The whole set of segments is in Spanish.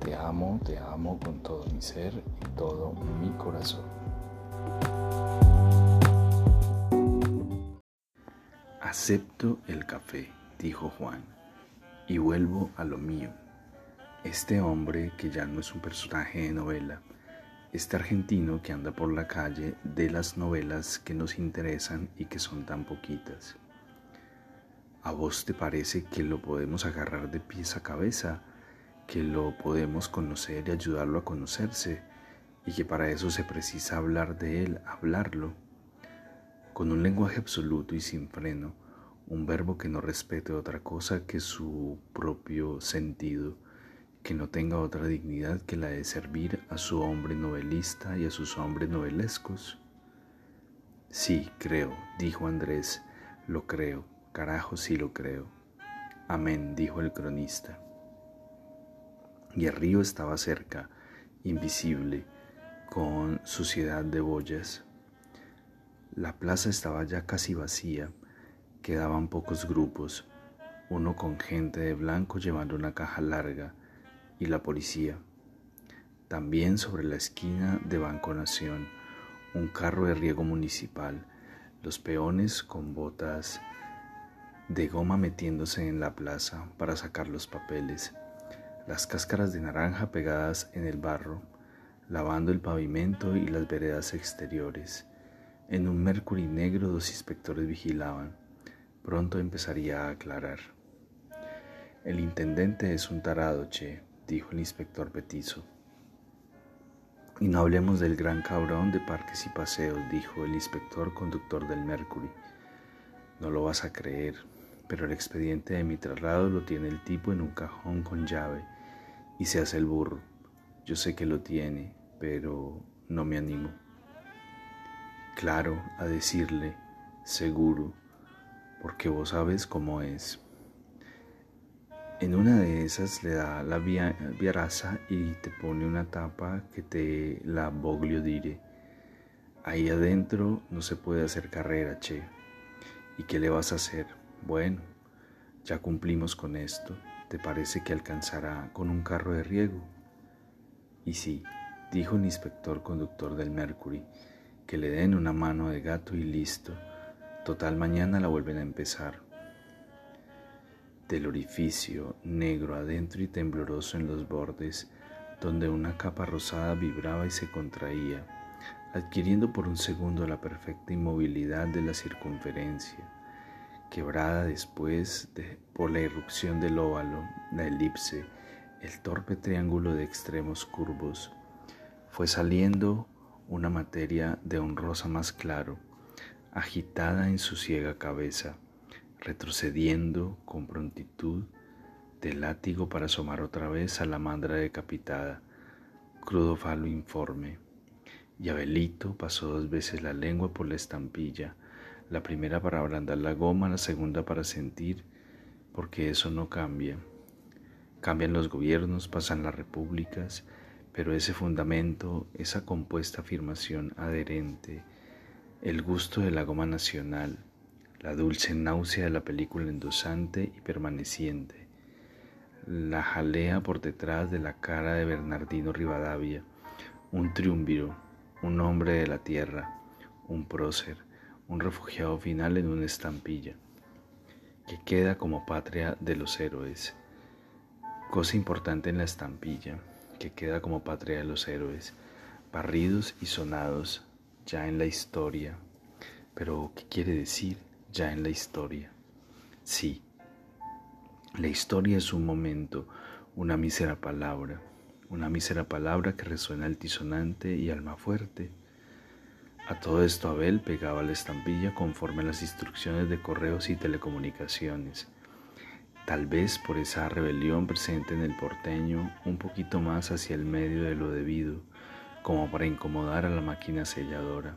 te amo, te amo con todo mi ser y todo mi corazón. Acepto el café, dijo Juan, y vuelvo a lo mío. Este hombre, que ya no es un personaje de novela, este argentino que anda por la calle de las novelas que nos interesan y que son tan poquitas. ¿A vos te parece que lo podemos agarrar de pies a cabeza? Que lo podemos conocer y ayudarlo a conocerse y que para eso se precisa hablar de él, hablarlo, con un lenguaje absoluto y sin freno, un verbo que no respete otra cosa que su propio sentido, que no tenga otra dignidad que la de servir a su hombre novelista y a sus hombres novelescos. Sí, creo, dijo Andrés, lo creo, carajo sí lo creo. Amén, dijo el cronista y el río estaba cerca, invisible, con suciedad de boyas. La plaza estaba ya casi vacía, quedaban pocos grupos, uno con gente de blanco llevando una caja larga y la policía. También sobre la esquina de Banco Nación, un carro de riego municipal, los peones con botas de goma metiéndose en la plaza para sacar los papeles las cáscaras de naranja pegadas en el barro, lavando el pavimento y las veredas exteriores. En un Mercury negro dos inspectores vigilaban. Pronto empezaría a aclarar. El intendente es un tarado, che, dijo el inspector petizo. Y no hablemos del gran cabrón de parques y paseos, dijo el inspector conductor del Mercury. No lo vas a creer, pero el expediente de mi traslado lo tiene el tipo en un cajón con llave y se hace el burro. Yo sé que lo tiene, pero no me animo. Claro, a decirle, seguro, porque vos sabes cómo es. En una de esas le da la viaraza y te pone una tapa que te la boglio dire. Ahí adentro no se puede hacer carrera, che. ¿Y qué le vas a hacer? Bueno, ya cumplimos con esto. ¿Te parece que alcanzará con un carro de riego? Y sí, dijo el inspector conductor del Mercury, que le den una mano de gato y listo. Total, mañana la vuelven a empezar. Del orificio, negro adentro y tembloroso en los bordes, donde una capa rosada vibraba y se contraía, adquiriendo por un segundo la perfecta inmovilidad de la circunferencia quebrada después de, por la irrupción del óvalo, la elipse, el torpe triángulo de extremos curvos, fue saliendo una materia de un rosa más claro, agitada en su ciega cabeza, retrocediendo con prontitud de látigo para asomar otra vez a la mandra decapitada, crudo falo informe. Y Abelito pasó dos veces la lengua por la estampilla, la primera para ablandar la goma, la segunda para sentir, porque eso no cambia. Cambian los gobiernos, pasan las repúblicas, pero ese fundamento, esa compuesta afirmación adherente, el gusto de la goma nacional, la dulce náusea de la película endosante y permaneciente, la jalea por detrás de la cara de Bernardino Rivadavia, un triunviro, un hombre de la tierra, un prócer, un refugiado final en una estampilla, que queda como patria de los héroes. Cosa importante en la estampilla, que queda como patria de los héroes, barridos y sonados ya en la historia. Pero, ¿qué quiere decir ya en la historia? Sí, la historia es un momento, una mísera palabra, una mísera palabra que resuena altisonante y alma fuerte a todo esto Abel pegaba la estampilla conforme a las instrucciones de correos y telecomunicaciones. tal vez por esa rebelión presente en el porteño, un poquito más hacia el medio de lo debido, como para incomodar a la máquina selladora,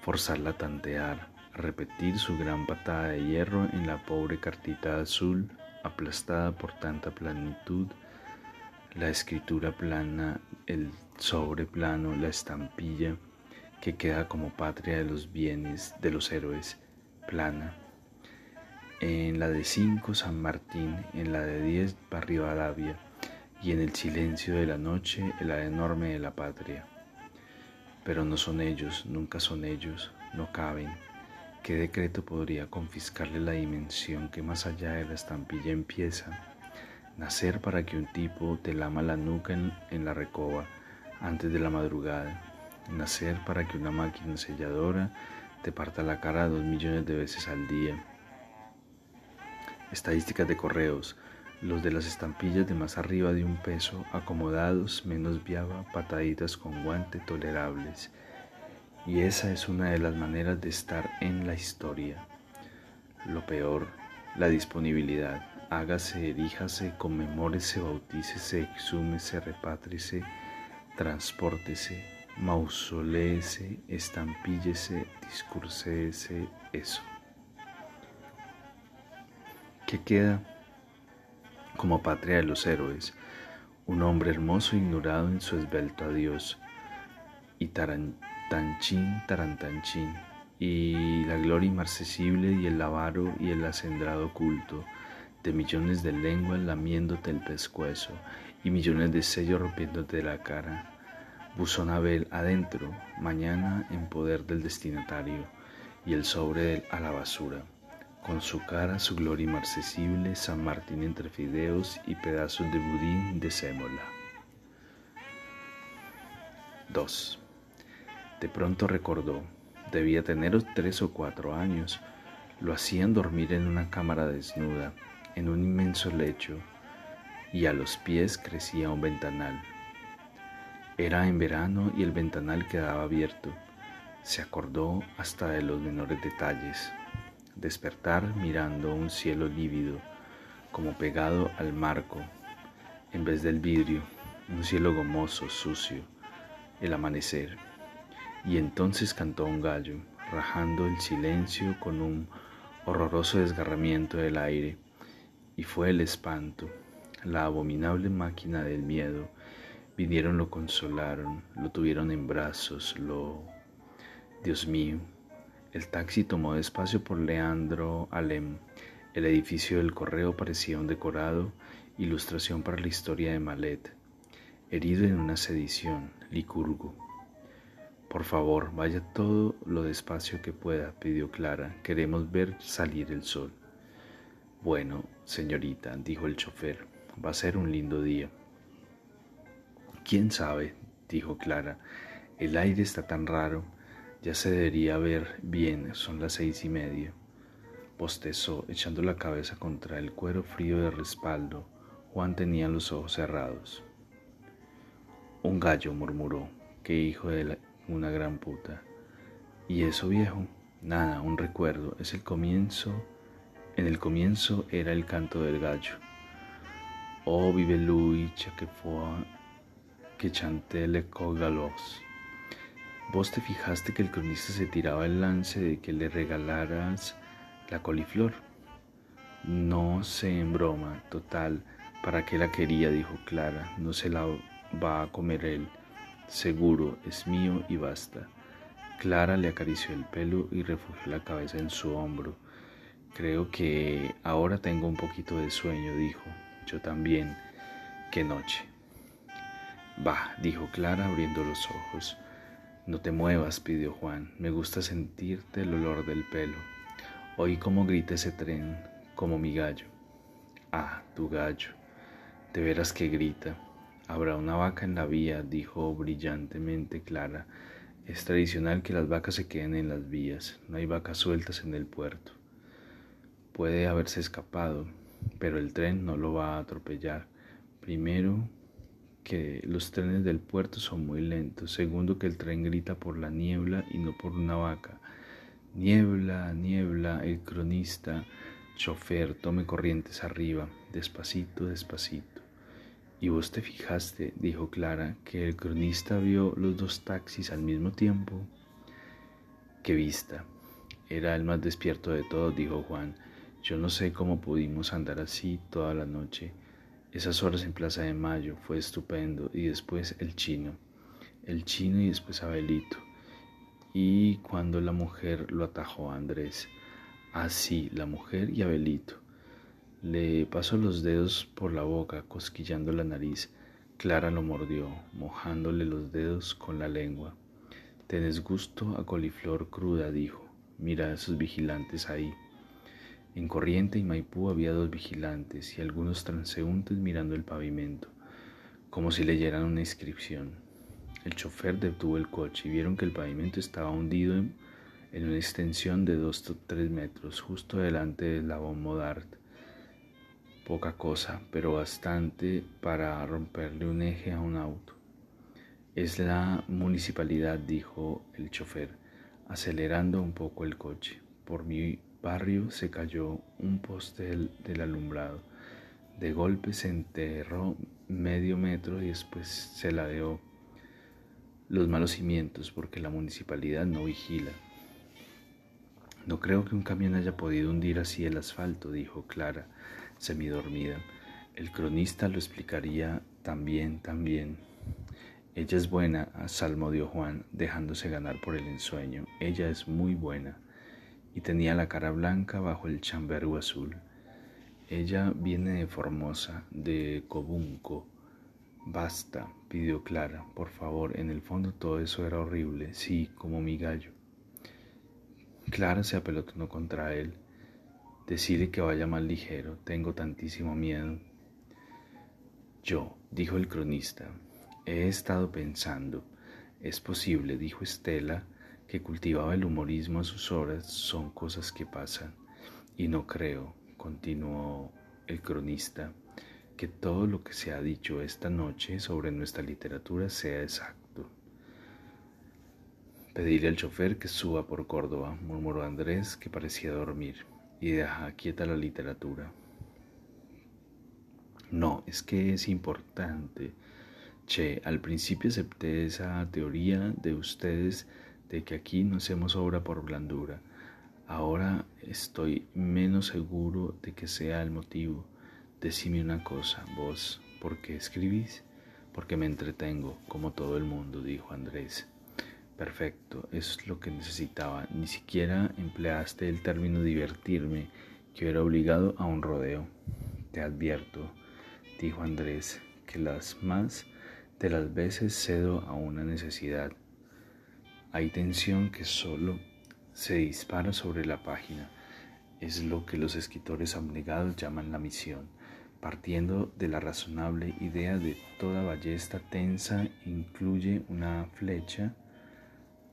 forzarla a tantear, repetir su gran patada de hierro en la pobre cartita azul, aplastada por tanta planitud, la escritura plana, el sobre plano, la estampilla que queda como patria de los bienes de los héroes, plana. En la de cinco San Martín, en la de diez Rivadavia y en el silencio de la noche la enorme de la patria. Pero no son ellos, nunca son ellos, no caben. ¿Qué decreto podría confiscarle la dimensión que más allá de la estampilla empieza? Nacer para que un tipo te lama la nuca en la recoba antes de la madrugada. Nacer para que una máquina selladora te parta la cara dos millones de veces al día. Estadísticas de correos. Los de las estampillas de más arriba de un peso, acomodados, menos viaba, pataditas con guante tolerables. Y esa es una de las maneras de estar en la historia. Lo peor, la disponibilidad. Hágase, eríjase, conmemórese, bautícese, exúmese, repátriese, transpórtese, mausoléese, estampíllese, discurséese, eso. ¿Qué queda como patria de los héroes? Un hombre hermoso ignorado en su esbelto adiós y tarantanchín, tarantanchín y la gloria inmarcesible y el avaro y el acendrado culto de millones de lenguas lamiéndote el pescuezo y millones de sellos rompiéndote la cara. Buzón Abel adentro, mañana en poder del destinatario y el sobre a la basura. Con su cara, su gloria inmarcesible, San Martín entre fideos y pedazos de budín de sémola. 2. De pronto recordó, debía tener tres o cuatro años, lo hacían dormir en una cámara desnuda, en un inmenso lecho, y a los pies crecía un ventanal. Era en verano y el ventanal quedaba abierto. Se acordó hasta de los menores detalles. Despertar mirando un cielo lívido, como pegado al marco, en vez del vidrio, un cielo gomoso, sucio, el amanecer. Y entonces cantó un gallo, rajando el silencio con un horroroso desgarramiento del aire, y fue el espanto, la abominable máquina del miedo, vinieron, lo consolaron, lo tuvieron en brazos, lo... Dios mío, el taxi tomó despacio por Leandro Alem. El edificio del correo parecía un decorado, ilustración para la historia de Malet. Herido en una sedición, Licurgo. Por favor, vaya todo lo despacio que pueda, pidió Clara. Queremos ver salir el sol. Bueno, señorita, dijo el chofer. Va a ser un lindo día. ¿Quién sabe? dijo Clara. El aire está tan raro. Ya se debería ver bien, son las seis y media. Postezó, echando la cabeza contra el cuero frío de respaldo. Juan tenía los ojos cerrados. Un gallo, murmuró. Qué hijo de una gran puta. ¿Y eso viejo? Nada, un recuerdo. Es el comienzo. En el comienzo era el canto del gallo. Oh, vive lui que fue que chanté le cogalos. Vos te fijaste que el cronista se tiraba el lance de que le regalaras la coliflor. No sé en broma, total, ¿para qué la quería? dijo Clara. No se la va a comer él. Seguro, es mío y basta. Clara le acarició el pelo y refugió la cabeza en su hombro. Creo que ahora tengo un poquito de sueño, dijo. Yo también. Qué noche. Bah, dijo Clara abriendo los ojos. No te muevas, pidió Juan. Me gusta sentirte el olor del pelo. Oí cómo grita ese tren, como mi gallo. Ah, tu gallo. De veras que grita. Habrá una vaca en la vía, dijo brillantemente Clara. Es tradicional que las vacas se queden en las vías. No hay vacas sueltas en el puerto. Puede haberse escapado, pero el tren no lo va a atropellar. Primero, que los trenes del puerto son muy lentos. Segundo, que el tren grita por la niebla y no por una vaca. Niebla, niebla, el cronista Chofer, tome corrientes arriba, despacito, despacito. ¿Y vos te fijaste, dijo Clara, que el cronista vio los dos taxis al mismo tiempo? ¡Qué vista! Era el más despierto de todos, dijo Juan. Yo no sé cómo pudimos andar así toda la noche. Esas horas en Plaza de Mayo fue estupendo. Y después el chino. El chino y después Abelito. Y cuando la mujer lo atajó a Andrés. Así, la mujer y Abelito. Le pasó los dedos por la boca, cosquillando la nariz. Clara lo mordió, mojándole los dedos con la lengua. Tenés gusto a coliflor cruda, dijo. Mira a esos vigilantes ahí. En Corriente y Maipú había dos vigilantes y algunos transeúntes mirando el pavimento, como si leyeran una inscripción. El chofer detuvo el coche y vieron que el pavimento estaba hundido en una extensión de dos o tres metros, justo delante del la Modart. Poca cosa, pero bastante para romperle un eje a un auto. Es la municipalidad, dijo el chofer, acelerando un poco el coche. Por mi barrio se cayó un poste del, alumbrado. De golpe se enterró medio metro y después se ladeó los malos cimientos porque la municipalidad no vigila. No creo que un camión haya podido hundir así el asfalto, dijo Clara, semidormida. El cronista lo explicaría también, también. Ella es buena, salmodió Juan, dejándose ganar por el ensueño. Ella es muy buena. Y tenía la cara blanca bajo el chambergo azul. Ella viene de Formosa, de Cobunco. Basta, pidió Clara, por favor, en el fondo todo eso era horrible, sí, como mi gallo. Clara se apelotonó contra él. Decide que vaya más ligero, tengo tantísimo miedo. Yo, dijo el cronista, he estado pensando. Es posible, dijo Estela, que cultivaba el humorismo a sus horas, son cosas que pasan. Y no creo, continuó el cronista, que todo lo que se ha dicho esta noche sobre nuestra literatura sea exacto. Pedirle al chofer que suba por Córdoba, murmuró Andrés, que parecía dormir, y deja quieta la literatura. No, es que es importante. Che, al principio acepté esa teoría de ustedes de que aquí no hacemos obra por blandura. Ahora estoy menos seguro de que sea el motivo. Decime una cosa, vos, ¿por qué escribís? Porque me entretengo, como todo el mundo, dijo Andrés. Perfecto, es lo que necesitaba. Ni siquiera empleaste el término divertirme, que era obligado a un rodeo. Te advierto, dijo Andrés, que las más de las veces cedo a una necesidad. Hay tensión que solo se dispara sobre la página. Es lo que los escritores abnegados llaman la misión. Partiendo de la razonable idea de toda ballesta tensa incluye una flecha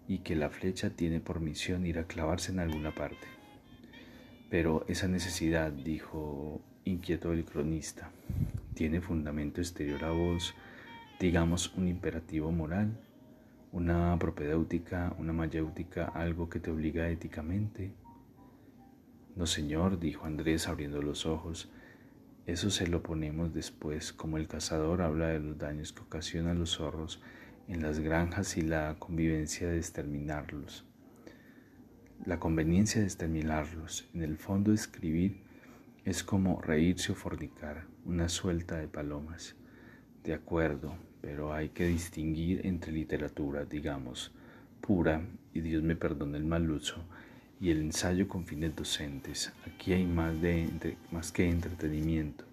y que la flecha tiene por misión ir a clavarse en alguna parte. Pero esa necesidad, dijo inquieto el cronista, tiene fundamento exterior a vos, digamos un imperativo moral, una propedéutica, una mayéutica, algo que te obliga éticamente. No, señor, dijo Andrés abriendo los ojos, eso se lo ponemos después, como el cazador habla de los daños que ocasionan los zorros en las granjas y la convivencia de exterminarlos. La conveniencia de exterminarlos. En el fondo escribir es como reírse o fornicar, una suelta de palomas. De acuerdo, pero hay que distinguir entre literatura, digamos, pura, y Dios me perdone el mal uso, y el ensayo con fines docentes. Aquí hay más, de, más que entretenimiento.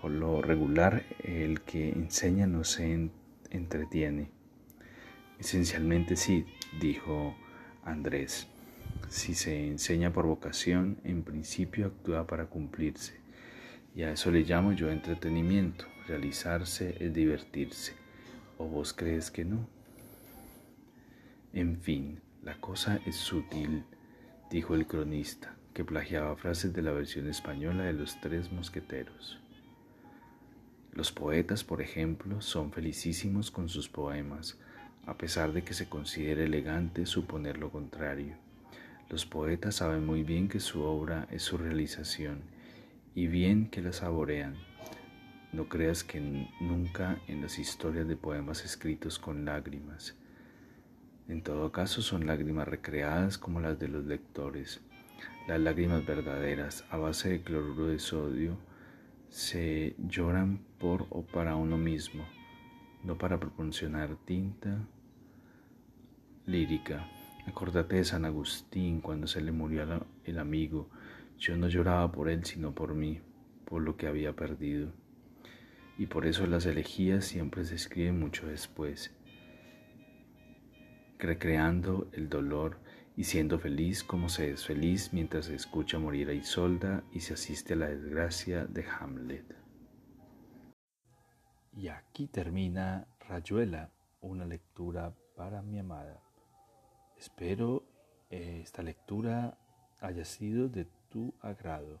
Por lo regular, el que enseña no se entretiene. Esencialmente sí, dijo Andrés. Si se enseña por vocación, en principio actúa para cumplirse. Y a eso le llamo yo entretenimiento. Realizarse es divertirse. ¿O vos crees que no? En fin, la cosa es sutil, dijo el cronista, que plagiaba frases de la versión española de los tres mosqueteros. Los poetas, por ejemplo, son felicísimos con sus poemas, a pesar de que se considere elegante suponer lo contrario. Los poetas saben muy bien que su obra es su realización y bien que la saborean. No creas que nunca en las historias de poemas escritos con lágrimas. En todo caso son lágrimas recreadas como las de los lectores. Las lágrimas verdaderas a base de cloruro de sodio se lloran por o para uno mismo, no para proporcionar tinta lírica. Acordate de San Agustín cuando se le murió el amigo. Yo no lloraba por él, sino por mí, por lo que había perdido. Y por eso las elegías siempre se escriben mucho después, recreando el dolor y siendo feliz como se es feliz mientras se escucha morir a Isolda y se asiste a la desgracia de Hamlet. Y aquí termina Rayuela, una lectura para mi amada. Espero eh, esta lectura haya sido de tu agrado.